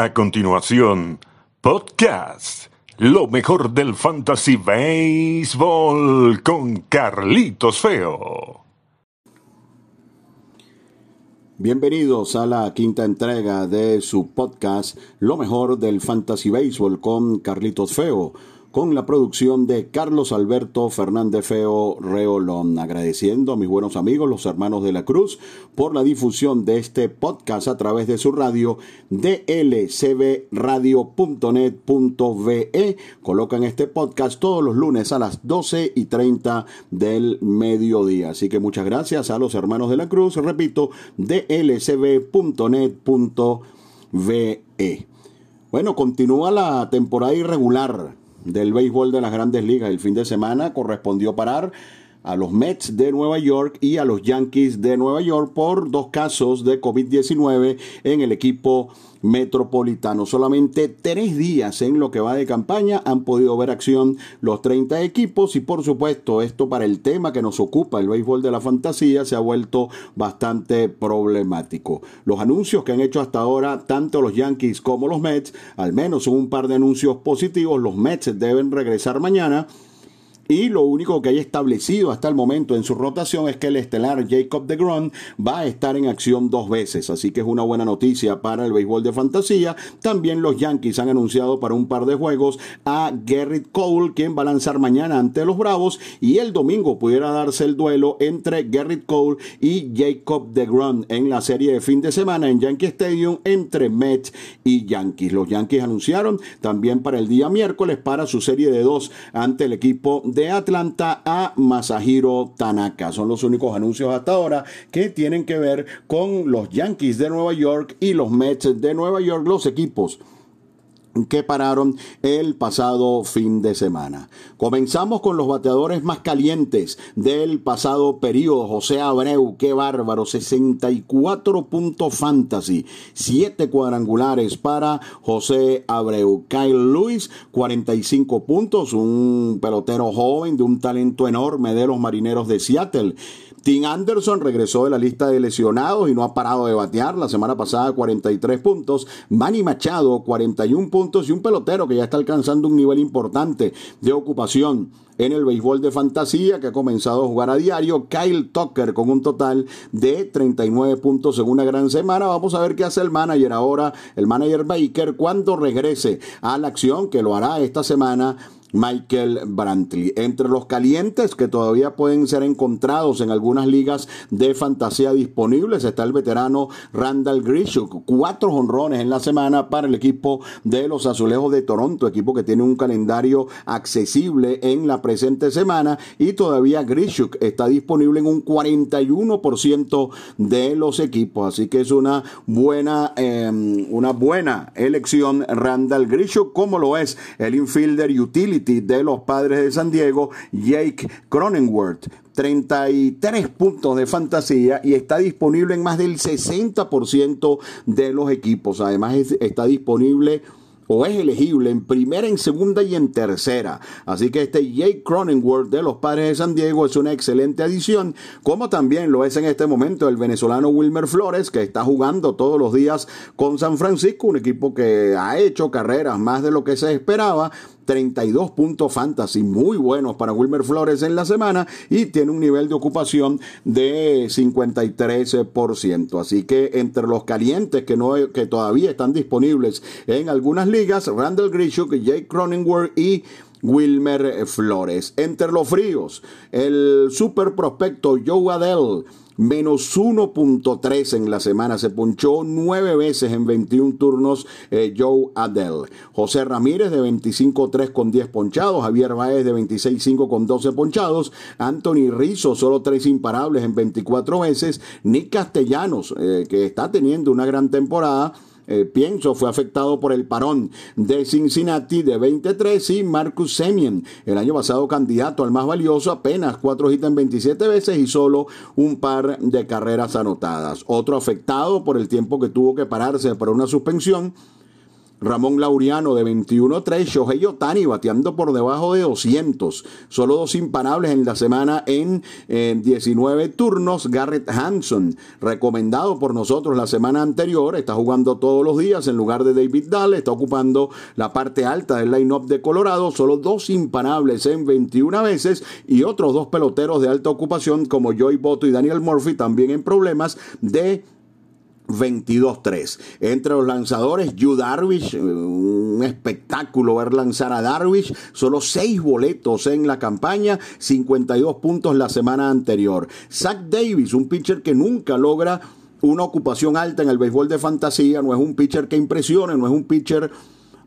A continuación, podcast. Lo mejor del Fantasy Baseball con Carlitos Feo. Bienvenidos a la quinta entrega de su podcast Lo mejor del Fantasy Baseball con Carlitos Feo con la producción de Carlos Alberto Fernández Feo Reolón. Agradeciendo a mis buenos amigos, los hermanos de la Cruz, por la difusión de este podcast a través de su radio dlcbradio.net.ve. Colocan este podcast todos los lunes a las 12 y 30 del mediodía. Así que muchas gracias a los hermanos de la Cruz. Repito, dlcb.net.ve. Bueno, continúa la temporada irregular del béisbol de las grandes ligas. El fin de semana correspondió parar a los Mets de Nueva York y a los Yankees de Nueva York por dos casos de COVID-19 en el equipo metropolitano. Solamente tres días en lo que va de campaña han podido ver acción los 30 equipos y por supuesto esto para el tema que nos ocupa, el béisbol de la fantasía, se ha vuelto bastante problemático. Los anuncios que han hecho hasta ahora tanto los Yankees como los Mets, al menos un par de anuncios positivos, los Mets deben regresar mañana y lo único que hay establecido hasta el momento en su rotación es que el estelar Jacob de Gron va a estar en acción dos veces, así que es una buena noticia para el béisbol de fantasía. También los Yankees han anunciado para un par de juegos a Garrett Cole, quien va a lanzar mañana ante los Bravos, y el domingo pudiera darse el duelo entre Garrett Cole y Jacob de Gron en la serie de fin de semana en Yankee Stadium entre Mets y Yankees. Los Yankees anunciaron también para el día miércoles para su serie de dos ante el equipo de de Atlanta a Masahiro Tanaka. Son los únicos anuncios hasta ahora que tienen que ver con los Yankees de Nueva York y los Mets de Nueva York, los equipos que pararon el pasado fin de semana. Comenzamos con los bateadores más calientes del pasado periodo. José Abreu, qué bárbaro, 64 puntos fantasy, 7 cuadrangulares para José Abreu. Kyle Lewis, 45 puntos, un pelotero joven de un talento enorme de los marineros de Seattle. Tim Anderson regresó de la lista de lesionados y no ha parado de batear. La semana pasada 43 puntos. Manny Machado 41 puntos y un pelotero que ya está alcanzando un nivel importante de ocupación en el béisbol de fantasía que ha comenzado a jugar a diario. Kyle Tucker con un total de 39 puntos en una gran semana. Vamos a ver qué hace el manager ahora, el manager Baker, cuando regrese a la acción, que lo hará esta semana Michael Brantley. Entre los calientes que todavía pueden ser encontrados en algunas ligas de fantasía disponibles está el veterano Randall Grishuk. Cuatro honrones en la semana para el equipo de los Azulejos de Toronto, equipo que tiene un calendario accesible en la presente semana y todavía Grishuk está disponible en un 41% de los equipos. Así que es una buena, em, una buena elección Randall Grishuk, como lo es el infielder utility de los padres de San Diego, Jake Cronenworth. 33 puntos de fantasía y está disponible en más del 60% de los equipos. Además está disponible o es elegible en primera, en segunda y en tercera. Así que este Jake Cronenworth de los Padres de San Diego es una excelente adición, como también lo es en este momento el venezolano Wilmer Flores, que está jugando todos los días con San Francisco, un equipo que ha hecho carreras más de lo que se esperaba, 32 puntos fantasy muy buenos para Wilmer Flores en la semana y tiene un nivel de ocupación de 53%. Así que entre los calientes que, no, que todavía están disponibles en algunas ligas, Randall Grishuk, Jake Cronenworth y Wilmer Flores. Entre los fríos, el super prospecto Joe Adell menos 1.3 en la semana. Se punchó nueve veces en 21 turnos eh, Joe Adell. José Ramírez de 25-3 con 10 ponchados. Javier Baez de 26-5 con 12 ponchados. Anthony Rizzo solo 3 imparables en 24 veces. Nick Castellanos, eh, que está teniendo una gran temporada eh, pienso, fue afectado por el parón de Cincinnati de 23 y Marcus Semien, el año pasado candidato al más valioso, apenas cuatro hits en 27 veces y solo un par de carreras anotadas. Otro afectado por el tiempo que tuvo que pararse por una suspensión Ramón Lauriano de 21-3, Shohei Otani bateando por debajo de 200, solo dos imparables en la semana en 19 turnos, Garrett Hanson, recomendado por nosotros la semana anterior, está jugando todos los días en lugar de David Dahl, está ocupando la parte alta del line-up de Colorado, solo dos imparables en 21 veces y otros dos peloteros de alta ocupación como Joey Boto y Daniel Murphy también en problemas de 22-3. Entre los lanzadores, Yu Darvish, eh, un espectáculo ver lanzar a Darvish, solo 6 boletos en la campaña, 52 puntos la semana anterior. Zach Davis, un pitcher que nunca logra una ocupación alta en el béisbol de fantasía, no es un pitcher que impresione, no es un pitcher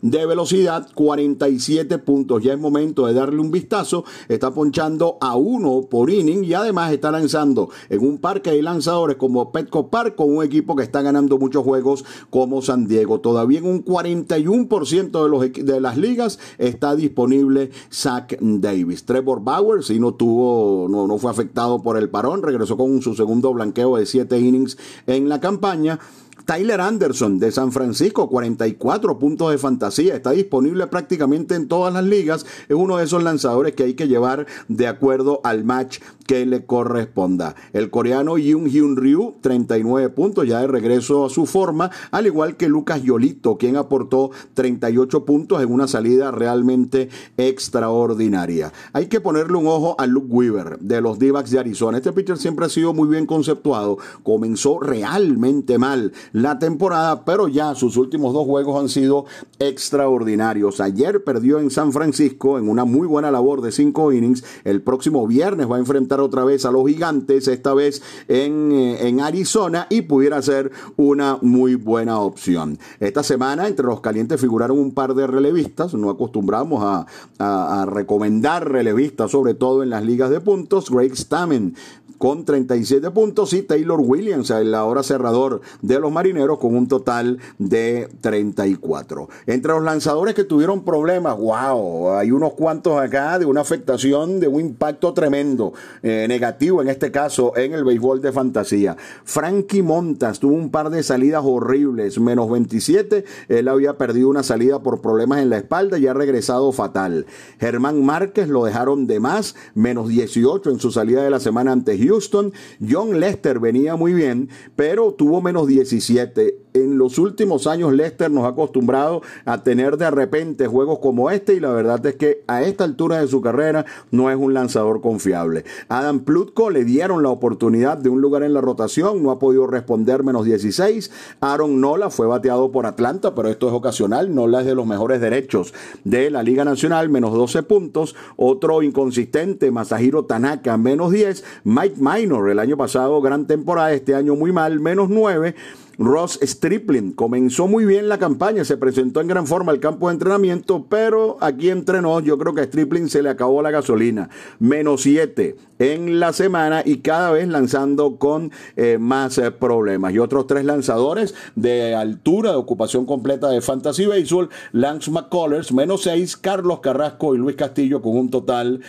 de velocidad, 47 puntos. Ya es momento de darle un vistazo. Está ponchando a uno por inning y además está lanzando en un parque de lanzadores como Petco Park con un equipo que está ganando muchos juegos como San Diego. Todavía en un 41% de, los, de las ligas está disponible Zach Davis. Trevor Bauer, si no tuvo, no, no fue afectado por el parón, regresó con su segundo blanqueo de 7 innings en la campaña. Tyler Anderson de San Francisco, 44 puntos de fantasía, está disponible prácticamente en todas las ligas, es uno de esos lanzadores que hay que llevar de acuerdo al match que le corresponda. El coreano Yoon Hyun Ryu, 39 puntos, ya de regreso a su forma, al igual que Lucas Yolito, quien aportó 38 puntos en una salida realmente extraordinaria. Hay que ponerle un ojo a Luke Weaver de los d de Arizona. Este pitcher siempre ha sido muy bien conceptuado, comenzó realmente mal la temporada, pero ya sus últimos dos juegos han sido extraordinarios. Ayer perdió en San Francisco en una muy buena labor de cinco innings. El próximo viernes va a enfrentar otra vez a los gigantes, esta vez en, eh, en Arizona, y pudiera ser una muy buena opción. Esta semana entre los calientes figuraron un par de relevistas, no acostumbramos a, a, a recomendar relevistas, sobre todo en las ligas de puntos. Greg Stamen con 37 puntos y Taylor Williams, el ahora cerrador de los marineros, con un total de 34. Entre los lanzadores que tuvieron problemas, wow, hay unos cuantos acá de una afectación, de un impacto tremendo, eh, negativo en este caso en el béisbol de fantasía. Frankie Montas tuvo un par de salidas horribles, menos 27, él había perdido una salida por problemas en la espalda y ha regresado fatal. Germán Márquez lo dejaron de más, menos 18 en su salida de la semana ante Houston. John Lester venía muy bien, pero tuvo menos 17. En los últimos años Lester nos ha acostumbrado a tener de repente juegos como este y la verdad es que a esta altura de su carrera no es un lanzador confiable. Adam Plutko le dieron la oportunidad de un lugar en la rotación, no ha podido responder menos 16. Aaron Nola fue bateado por Atlanta, pero esto es ocasional. Nola es de los mejores derechos de la Liga Nacional, menos 12 puntos. Otro inconsistente, Masahiro Tanaka, menos 10. Mike Minor, el año pasado gran temporada, este año muy mal, menos 9. Ross Stripling comenzó muy bien la campaña, se presentó en gran forma al campo de entrenamiento, pero aquí entrenó, yo creo que a Stripling se le acabó la gasolina. Menos 7 en la semana y cada vez lanzando con eh, más eh, problemas. Y otros tres lanzadores de altura, de ocupación completa de Fantasy Baseball, Lance McCullers, menos 6, Carlos Carrasco y Luis Castillo con un total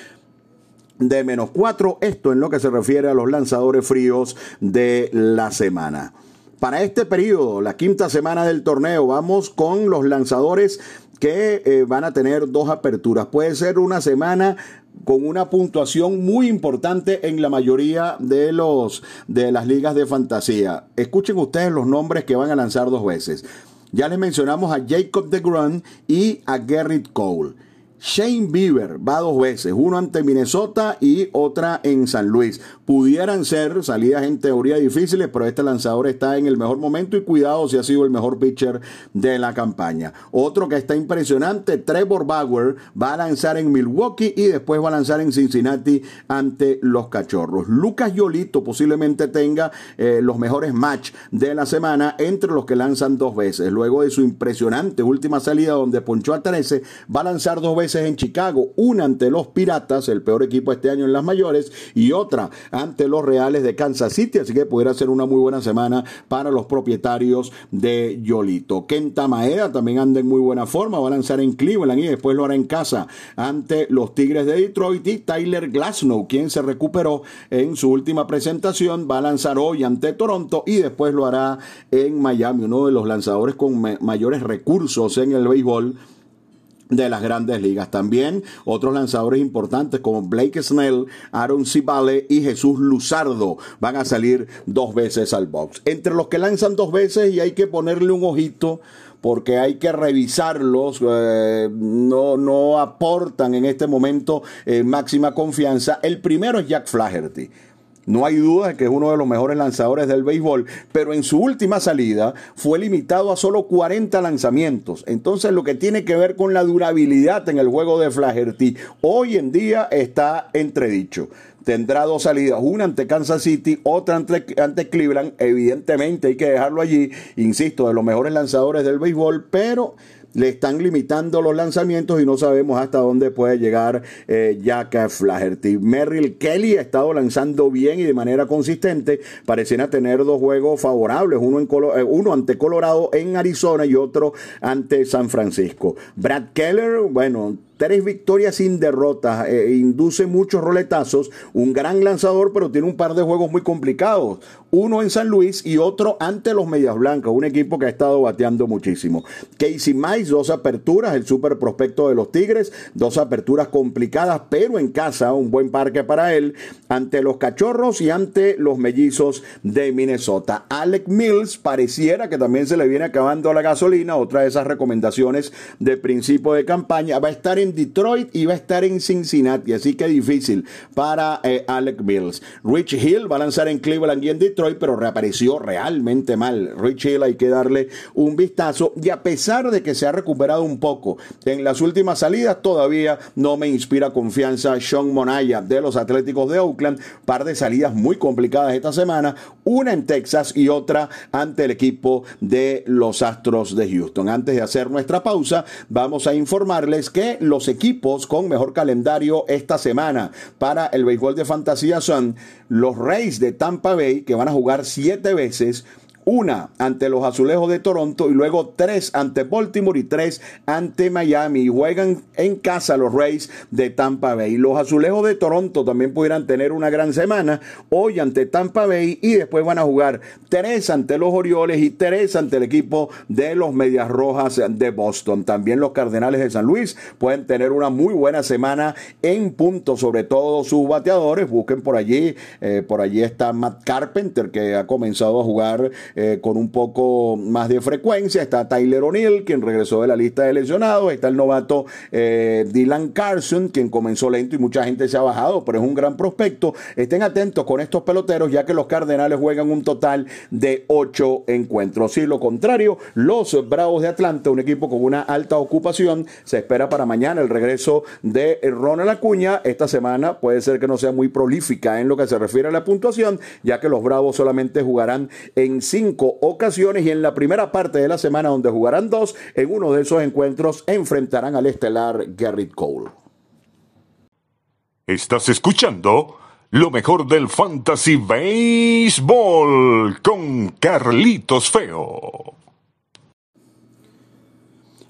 de menos 4. Esto en lo que se refiere a los lanzadores fríos de la semana. Para este periodo, la quinta semana del torneo, vamos con los lanzadores que eh, van a tener dos aperturas. Puede ser una semana con una puntuación muy importante en la mayoría de los de las ligas de fantasía. Escuchen ustedes los nombres que van a lanzar dos veces. Ya les mencionamos a Jacob de Grun y a Garrett Cole. Shane Bieber va dos veces, uno ante Minnesota y otra en San Luis. Pudieran ser salidas en teoría difíciles, pero este lanzador está en el mejor momento y cuidado si ha sido el mejor pitcher de la campaña. Otro que está impresionante, Trevor Bauer, va a lanzar en Milwaukee y después va a lanzar en Cincinnati ante los Cachorros. Lucas Yolito posiblemente tenga eh, los mejores match de la semana entre los que lanzan dos veces. Luego de su impresionante última salida donde ponchó a 13, va a lanzar dos veces en Chicago, una ante los Piratas, el peor equipo este año en las mayores, y otra ante los Reales de Kansas City, así que pudiera ser una muy buena semana para los propietarios de Yolito. Kenta Maeda también anda en muy buena forma, va a lanzar en Cleveland y después lo hará en casa ante los Tigres de Detroit y Tyler Glasnow, quien se recuperó en su última presentación, va a lanzar hoy ante Toronto y después lo hará en Miami, uno de los lanzadores con mayores recursos en el béisbol de las grandes ligas. También otros lanzadores importantes como Blake Snell, Aaron Cibale y Jesús Luzardo van a salir dos veces al box. Entre los que lanzan dos veces y hay que ponerle un ojito porque hay que revisarlos, eh, no, no aportan en este momento eh, máxima confianza. El primero es Jack Flaherty. No hay duda de que es uno de los mejores lanzadores del béisbol, pero en su última salida fue limitado a solo 40 lanzamientos. Entonces lo que tiene que ver con la durabilidad en el juego de Flaherty hoy en día está entredicho tendrá dos salidas, una ante Kansas City, otra ante, ante, Cleveland. Evidentemente hay que dejarlo allí, insisto, de los mejores lanzadores del béisbol, pero le están limitando los lanzamientos y no sabemos hasta dónde puede llegar eh, Jack Flaherty. Merrill Kelly ha estado lanzando bien y de manera consistente. Pareciera tener dos juegos favorables, uno, en eh, uno ante Colorado en Arizona y otro ante San Francisco. Brad Keller, bueno, tres victorias sin derrotas, eh, induce muchos roletazos, un gran lanzador, pero tiene un par de juegos muy complicados, uno en San Luis y otro ante los Medias Blancas, un equipo que ha estado bateando muchísimo. Casey Mice, dos aperturas, el super prospecto de los Tigres, dos aperturas complicadas, pero en casa, un buen parque para él, ante los Cachorros y ante los Mellizos de Minnesota. Alec Mills pareciera que también se le viene acabando la gasolina, otra de esas recomendaciones de principio de campaña, va a estar en Detroit y va a estar en Cincinnati, así que difícil para eh, Alec Mills. Rich Hill va a lanzar en Cleveland y en Detroit, pero reapareció realmente mal. Rich Hill hay que darle un vistazo y a pesar de que se ha recuperado un poco en las últimas salidas, todavía no me inspira confianza Sean Monaya de los Atléticos de Oakland. Par de salidas muy complicadas esta semana, una en Texas y otra ante el equipo de los Astros de Houston. Antes de hacer nuestra pausa, vamos a informarles que los los equipos con mejor calendario esta semana. Para el béisbol de fantasía son los Rays de Tampa Bay, que van a jugar siete veces una ante los Azulejos de Toronto y luego tres ante Baltimore y tres ante Miami. Y juegan en casa los Rays de Tampa Bay. Los Azulejos de Toronto también pudieran tener una gran semana hoy ante Tampa Bay y después van a jugar tres ante los Orioles y tres ante el equipo de los Medias Rojas de Boston. También los Cardenales de San Luis pueden tener una muy buena semana en punto, sobre todo sus bateadores. Busquen por allí, eh, por allí está Matt Carpenter que ha comenzado a jugar eh, con un poco más de frecuencia. Está Tyler O'Neill, quien regresó de la lista de lesionados. Está el novato eh, Dylan Carson, quien comenzó lento y mucha gente se ha bajado, pero es un gran prospecto. Estén atentos con estos peloteros, ya que los Cardenales juegan un total de ocho encuentros. Si lo contrario, los Bravos de Atlanta, un equipo con una alta ocupación, se espera para mañana el regreso de Ronald Acuña. Esta semana puede ser que no sea muy prolífica en lo que se refiere a la puntuación, ya que los Bravos solamente jugarán en cinco ocasiones y en la primera parte de la semana donde jugarán dos, en uno de esos encuentros enfrentarán al estelar Garrett Cole. Estás escuchando lo mejor del Fantasy Baseball con Carlitos Feo.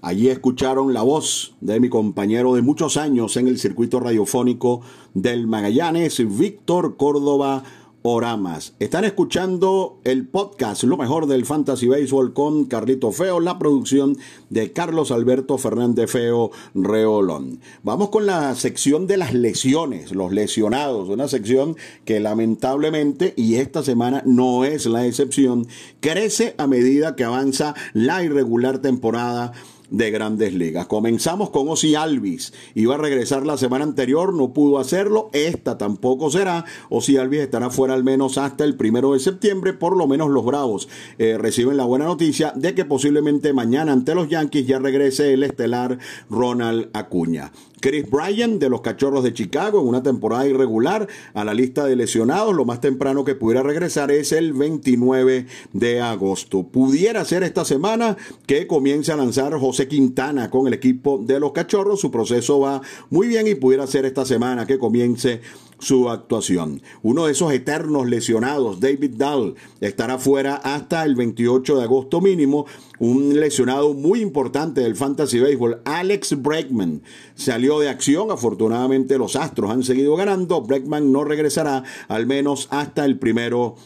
Allí escucharon la voz de mi compañero de muchos años en el circuito radiofónico del Magallanes, Víctor Córdoba Oramas. Están escuchando el podcast Lo mejor del Fantasy Baseball con Carlito Feo, la producción de Carlos Alberto Fernández Feo Reolón. Vamos con la sección de las lesiones, los lesionados, una sección que lamentablemente, y esta semana no es la excepción, crece a medida que avanza la irregular temporada de grandes ligas. Comenzamos con Ozzy Alvis. Iba a regresar la semana anterior, no pudo hacerlo. Esta tampoco será. Ozzy Alvis estará fuera al menos hasta el primero de septiembre. Por lo menos los Bravos eh, reciben la buena noticia de que posiblemente mañana ante los Yankees ya regrese el estelar Ronald Acuña. Chris Bryan de los Cachorros de Chicago en una temporada irregular a la lista de lesionados. Lo más temprano que pudiera regresar es el 29 de agosto. Pudiera ser esta semana que comience a lanzar José Quintana con el equipo de los Cachorros. Su proceso va muy bien y pudiera ser esta semana que comience su actuación. Uno de esos eternos lesionados, David Dahl, estará fuera hasta el 28 de agosto mínimo. Un lesionado muy importante del Fantasy Baseball, Alex Bregman, salió de acción. Afortunadamente los Astros han seguido ganando. Bregman no regresará al menos hasta el primero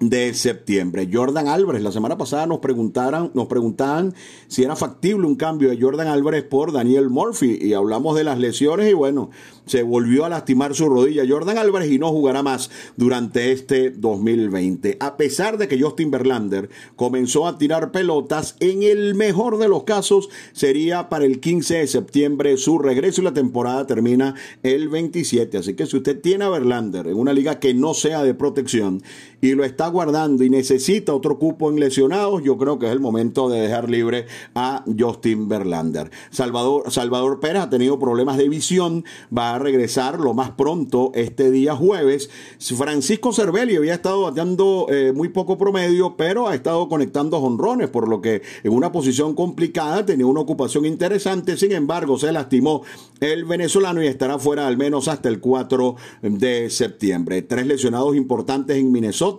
de septiembre. Jordan Álvarez, la semana pasada nos preguntaron, nos preguntaban si era factible un cambio de Jordan Álvarez por Daniel Murphy y hablamos de las lesiones y bueno, se volvió a lastimar su rodilla Jordan Álvarez y no jugará más durante este 2020. A pesar de que Justin Verlander comenzó a tirar pelotas, en el mejor de los casos sería para el 15 de septiembre su regreso y la temporada termina el 27. Así que si usted tiene a Verlander en una liga que no sea de protección y lo está guardando y necesita otro cupo en lesionados, yo creo que es el momento de dejar libre a Justin Verlander. Salvador, Salvador Pérez ha tenido problemas de visión, va a regresar lo más pronto este día jueves. Francisco Cervelli había estado bateando eh, muy poco promedio, pero ha estado conectando honrones, por lo que en una posición complicada tenía una ocupación interesante. Sin embargo, se lastimó el venezolano y estará fuera al menos hasta el 4 de septiembre. Tres lesionados importantes en Minnesota.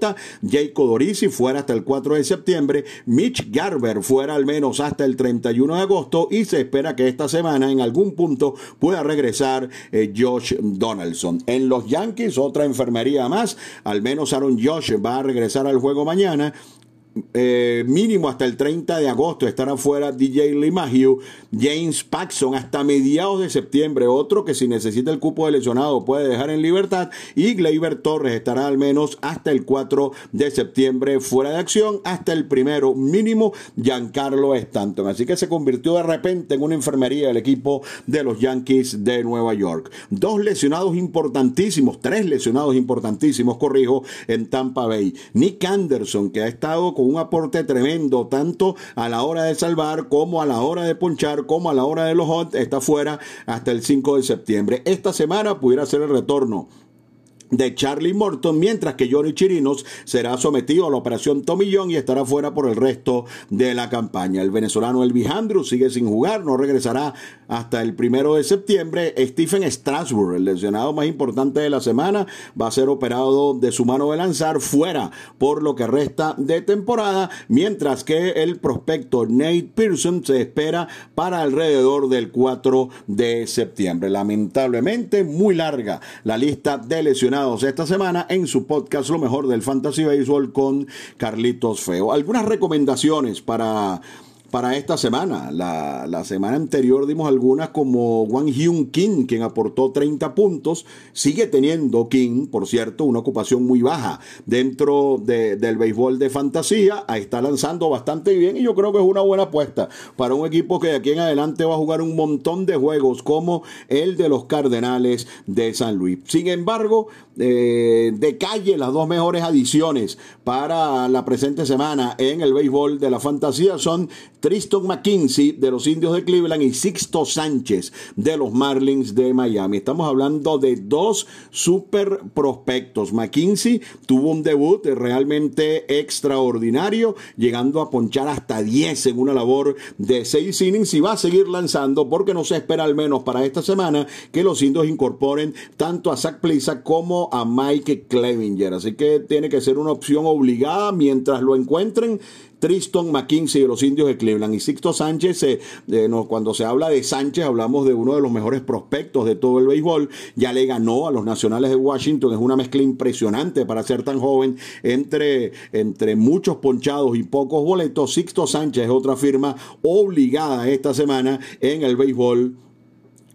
Jacob Dorisi fuera hasta el 4 de septiembre. Mitch Garber fuera al menos hasta el 31 de agosto y se espera que esta semana en algún punto pueda regresar eh, Josh Donaldson. En los Yankees, otra enfermería más. Al menos Aaron Josh va a regresar al juego mañana eh, mínimo hasta el 30 de agosto estará fuera DJ LeMahieu, James Paxson hasta mediados de septiembre, otro que si necesita el cupo de lesionado puede dejar en libertad y Gleyber Torres estará al menos hasta el 4 de septiembre fuera de acción, hasta el primero mínimo Giancarlo Stanton, así que se convirtió de repente en una enfermería el equipo de los Yankees de Nueva York. Dos lesionados importantísimos, tres lesionados importantísimos, corrijo, en Tampa Bay. Nick Anderson que ha estado con un aporte tremendo, tanto a la hora de salvar como a la hora de ponchar, como a la hora de los hot, está fuera hasta el 5 de septiembre. Esta semana pudiera ser el retorno de Charlie Morton, mientras que Johnny Chirinos será sometido a la operación Tomillón y estará fuera por el resto de la campaña. El venezolano Elvis Andrews sigue sin jugar, no regresará hasta el primero de septiembre. Stephen Strasburg, el lesionado más importante de la semana, va a ser operado de su mano de lanzar fuera por lo que resta de temporada, mientras que el prospecto Nate Pearson se espera para alrededor del 4 de septiembre. Lamentablemente, muy larga la lista de lesionados esta semana en su podcast Lo mejor del Fantasy Baseball con Carlitos Feo. Algunas recomendaciones para para esta semana. La, la, semana anterior dimos algunas como Wang Hyun Kim, quien aportó 30 puntos. Sigue teniendo Kim, por cierto, una ocupación muy baja dentro de, del béisbol de fantasía. Está lanzando bastante bien y yo creo que es una buena apuesta para un equipo que de aquí en adelante va a jugar un montón de juegos como el de los Cardenales de San Luis. Sin embargo, eh, de calle las dos mejores adiciones para la presente semana en el béisbol de la fantasía son Tristan McKinsey de los Indios de Cleveland y Sixto Sánchez de los Marlins de Miami. Estamos hablando de dos super prospectos. McKinsey tuvo un debut realmente extraordinario, llegando a ponchar hasta 10 en una labor de 6 innings y va a seguir lanzando porque no se espera al menos para esta semana que los indios incorporen tanto a Zach Plisa como a Mike Clevinger. Así que tiene que ser una opción obligada mientras lo encuentren Tristan McKinsey de los indios de Cleveland y Sixto Sánchez. Eh, cuando se habla de Sánchez, hablamos de uno de los mejores prospectos de todo el béisbol. Ya le ganó a los nacionales de Washington. Es una mezcla impresionante para ser tan joven entre, entre muchos ponchados y pocos boletos. Sixto Sánchez es otra firma obligada esta semana en el béisbol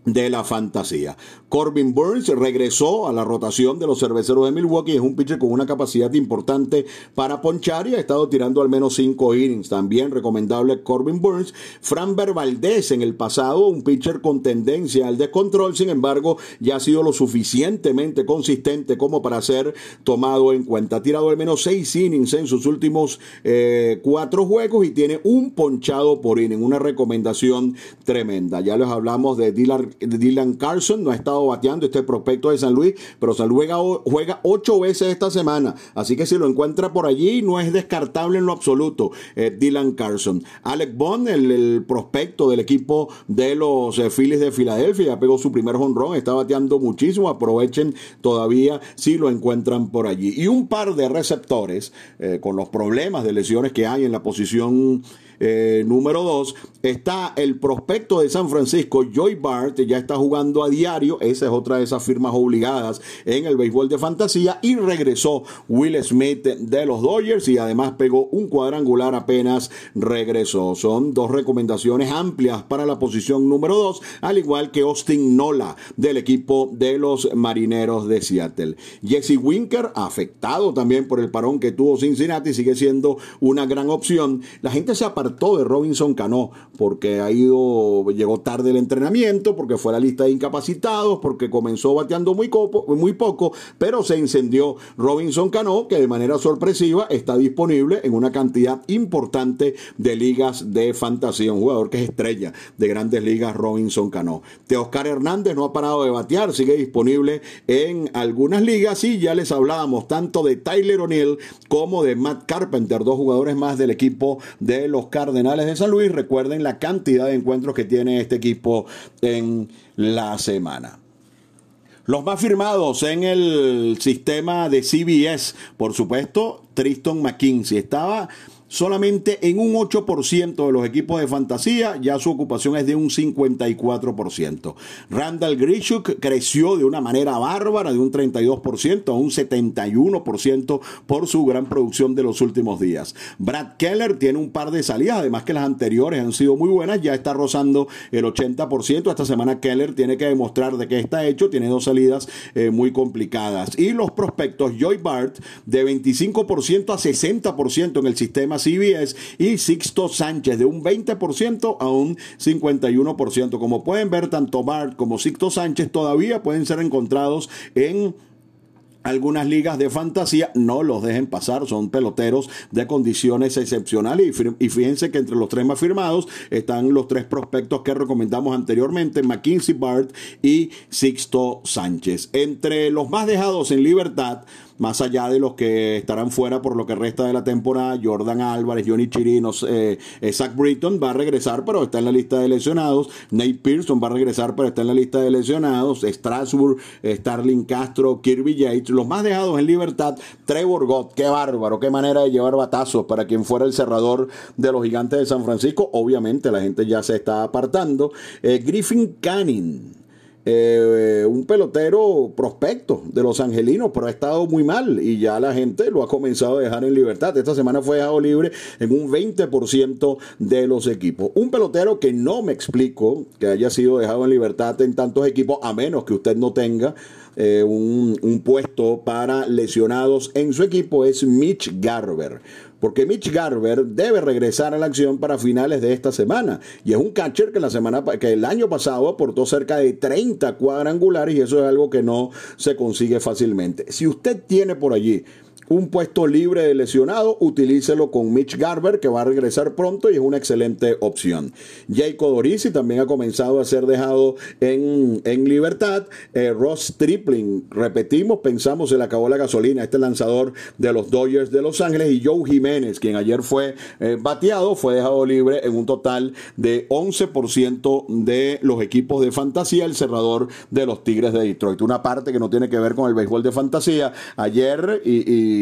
de la fantasía. Corbin Burns regresó a la rotación de los cerveceros de Milwaukee. Es un pitcher con una capacidad importante para ponchar y ha estado tirando al menos cinco innings. También recomendable Corbin Burns. Fran Valdez en el pasado, un pitcher con tendencia al descontrol. Sin embargo, ya ha sido lo suficientemente consistente como para ser tomado en cuenta. Ha tirado al menos seis innings en sus últimos eh, cuatro juegos y tiene un ponchado por inning. Una recomendación tremenda. Ya les hablamos de Dylan Dylan Carson no ha estado bateando este prospecto de San Luis, pero San Luis juega, ocho veces esta semana. Así que si lo encuentra por allí, no es descartable en lo absoluto. Eh, Dylan Carson. Alec Bond, el, prospecto del equipo de los eh, Phillies de Filadelfia, ya pegó su primer honrón, está bateando muchísimo. Aprovechen todavía si lo encuentran por allí. Y un par de receptores eh, con los problemas de lesiones que hay en la posición eh, número dos, está el prospecto de San Francisco, Joy Bart, ya está jugando a diario, esa es otra de esas firmas obligadas en el béisbol de fantasía, y regresó Will Smith de los Dodgers y además pegó un cuadrangular apenas regresó. Son dos recomendaciones amplias para la posición número dos, al igual que Austin Nola del equipo de los Marineros de Seattle. Jesse Winker, afectado también por el parón que tuvo Cincinnati, sigue siendo una gran opción. La gente se apartó de Robinson Cano porque ha ido, llegó tarde el entrenamiento, porque fue a la lista de incapacitados, porque comenzó bateando muy, muy poco, pero se incendió Robinson Cano, que de manera sorpresiva está disponible en una cantidad importante de ligas de fantasía. Un jugador que es estrella de grandes ligas, Robinson Cano. Oscar Hernández no ha parado de batear, sigue disponible en algunas ligas y ya les hablábamos tanto de Tyler O'Neill como de Matt Carpenter, dos jugadores más del equipo de los Cardenales de San Luis. Recuerden la cantidad de encuentros que tiene este equipo en la semana. Los más firmados en el sistema de CBS, por supuesto, Tristan McKinsey. Estaba solamente en un 8% de los equipos de fantasía, ya su ocupación es de un 54%. Randall Grishuk creció de una manera bárbara, de un 32% a un 71% por su gran producción de los últimos días. Brad Keller tiene un par de salidas, además que las anteriores han sido muy buenas, ya está rozando el 80%. Esta semana Keller tiene que demostrar de qué está hecho, tiene dos salidas eh, muy complicadas. Y los prospectos, Joy Bart, de 25% a 60% en el sistema CBS y Sixto Sánchez de un 20% a un 51%. Como pueden ver, tanto Bart como Sixto Sánchez todavía pueden ser encontrados en algunas ligas de fantasía, no los dejen pasar, son peloteros de condiciones excepcionales y fíjense que entre los tres más firmados están los tres prospectos que recomendamos anteriormente, McKinsey Bart y Sixto Sánchez. Entre los más dejados en libertad, más allá de los que estarán fuera por lo que resta de la temporada, Jordan Álvarez, Johnny Chirinos, eh, eh, Zach Britton va a regresar, pero está en la lista de lesionados. Nate Pearson va a regresar, pero está en la lista de lesionados. Strasburg, Starling Castro, Kirby Yates, los más dejados en libertad. Trevor Gott, qué bárbaro, qué manera de llevar batazos para quien fuera el cerrador de los gigantes de San Francisco. Obviamente la gente ya se está apartando. Eh, Griffin Canning eh, un pelotero prospecto de los angelinos, pero ha estado muy mal y ya la gente lo ha comenzado a dejar en libertad. Esta semana fue dejado libre en un 20% de los equipos. Un pelotero que no me explico que haya sido dejado en libertad en tantos equipos, a menos que usted no tenga eh, un, un puesto para lesionados en su equipo, es Mitch Garber porque Mitch Garber debe regresar a la acción para finales de esta semana. Y es un catcher que, la semana, que el año pasado aportó cerca de 30 cuadrangulares y eso es algo que no se consigue fácilmente. Si usted tiene por allí un puesto libre de lesionado, utilícelo con Mitch Garber, que va a regresar pronto y es una excelente opción. Jacob Dorisi también ha comenzado a ser dejado en, libertad. Eh, Ross Tripling, repetimos, pensamos, se le acabó la gasolina. Este lanzador de los Dodgers de Los Ángeles y Joe Jiménez, quien ayer fue eh, bateado, fue dejado libre en un total de 11% de los equipos de fantasía, el cerrador de los Tigres de Detroit. Una parte que no tiene que ver con el béisbol de fantasía. Ayer y,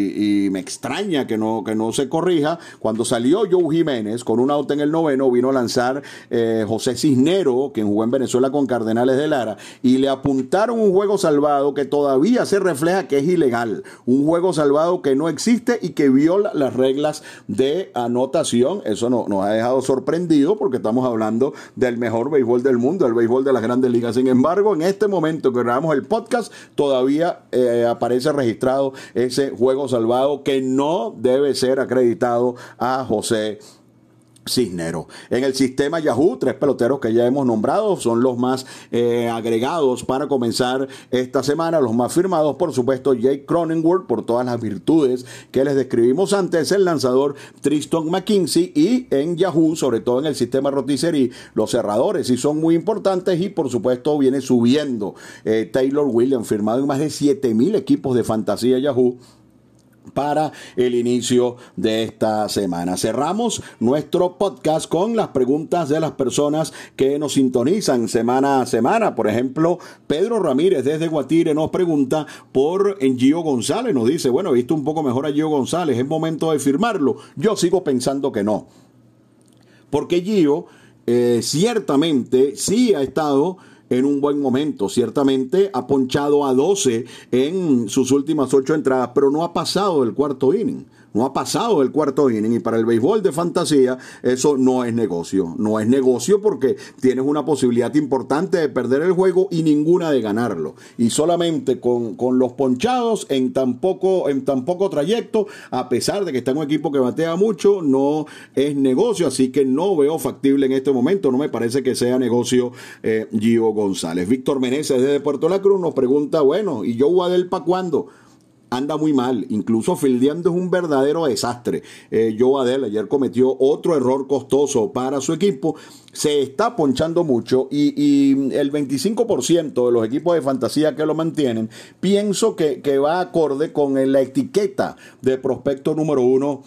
me extraña que no, que no se corrija. Cuando salió Joe Jiménez con un auto en el noveno, vino a lanzar eh, José Cisnero, quien jugó en Venezuela con Cardenales de Lara, y le apuntaron un juego salvado que todavía se refleja que es ilegal. Un juego salvado que no existe y que viola las reglas de anotación. Eso no, nos ha dejado sorprendido porque estamos hablando del mejor béisbol del mundo, el béisbol de las grandes ligas. Sin embargo, en este momento que grabamos el podcast, todavía eh, aparece registrado ese juego salvado que no debe ser acreditado a José Cisnero. En el sistema Yahoo, tres peloteros que ya hemos nombrado son los más eh, agregados para comenzar esta semana, los más firmados, por supuesto, Jake Cronenworth, por todas las virtudes que les describimos antes, el lanzador Tristan McKinsey y en Yahoo, sobre todo en el sistema rotisserie, los cerradores y son muy importantes y por supuesto viene subiendo eh, Taylor Williams, firmado en más de 7000 equipos de fantasía Yahoo para el inicio de esta semana. Cerramos nuestro podcast con las preguntas de las personas que nos sintonizan semana a semana. Por ejemplo, Pedro Ramírez desde Guatire nos pregunta por Gio González. Nos dice, bueno, he visto un poco mejor a Gio González, es momento de firmarlo. Yo sigo pensando que no. Porque Gio eh, ciertamente sí ha estado en un buen momento. Ciertamente ha ponchado a 12 en sus últimas ocho entradas, pero no ha pasado el cuarto inning no ha pasado el cuarto inning y para el béisbol de fantasía eso no es negocio. No es negocio porque tienes una posibilidad importante de perder el juego y ninguna de ganarlo. Y solamente con, los ponchados en tan, poco, en tan poco trayecto, a pesar de que está en un equipo que batea mucho, no es negocio. Así que no veo factible en este momento. No me parece que sea negocio eh, Gio González. Víctor Meneses desde Puerto La Cruz nos pregunta, bueno, ¿y Joe Adel para cuándo? Anda muy mal. Incluso fildeando es un verdadero desastre. Eh, Joe ayer cometió otro error costoso para su equipo. Se está ponchando mucho y, el 25% de los equipos de fantasía que lo mantienen, pienso que va acorde con la etiqueta de prospecto número uno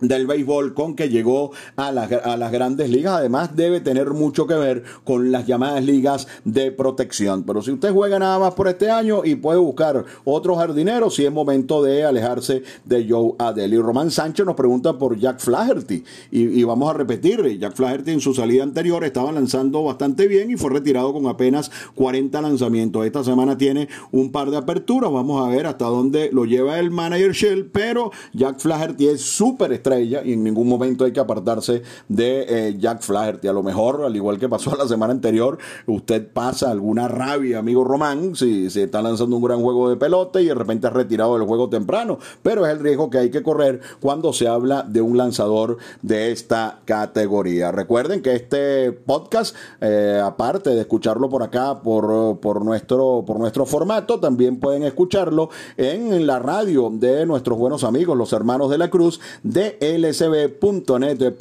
del béisbol con que llegó a las, a las grandes ligas. Además, debe tener mucho que ver con las llamadas ligas de protección. Pero si usted juega nada más por este año y puede buscar otro jardinero, si es momento de alejarse de Joe Adele. Y Román Sánchez nos pregunta por Jack Flaherty. Y, vamos a repetir, Jack Flaherty en su salida anterior estaba lanzando bastante bien y fue retirado con apenas 40 lanzamientos. Esta semana tiene un par de aperturas. Vamos a ver hasta dónde lo lleva el manager Shell. Pero Jack Flaherty es súper estrella y en ningún momento hay que apartarse de eh, Jack Flaherty. A lo mejor, al igual que pasó la semana anterior, usted pasa alguna rabia, amigo Román, si se está lanzando un gran juego de pelota y de repente ha retirado del juego temprano. Pero es el riesgo que hay que correr cuando se habla de un lanzador de esta categoría. Recuerden que este podcast, eh, aparte de escucharlo por acá, por, por, nuestro, por nuestro formato, también pueden escucharlo en la radio de nuestros buenos amigos, los hermanos de la Cruz, de lsb.net.ve,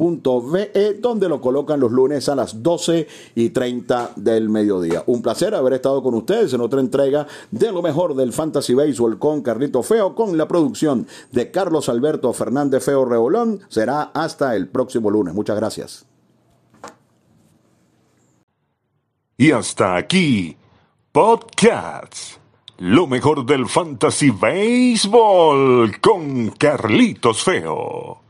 donde lo colocan los lunes a las 12 y 30 del mediodía. Un placer haber estado con ustedes en otra entrega de lo mejor del Fantasy Baseball con Carlito Feo, con la producción de Carlos Alberto Fernández Feo Rebolón. Será hasta el próximo lunes. Muchas gracias. Y hasta aquí, Podcasts. Lo mejor del Fantasy Baseball con Carlitos Feo.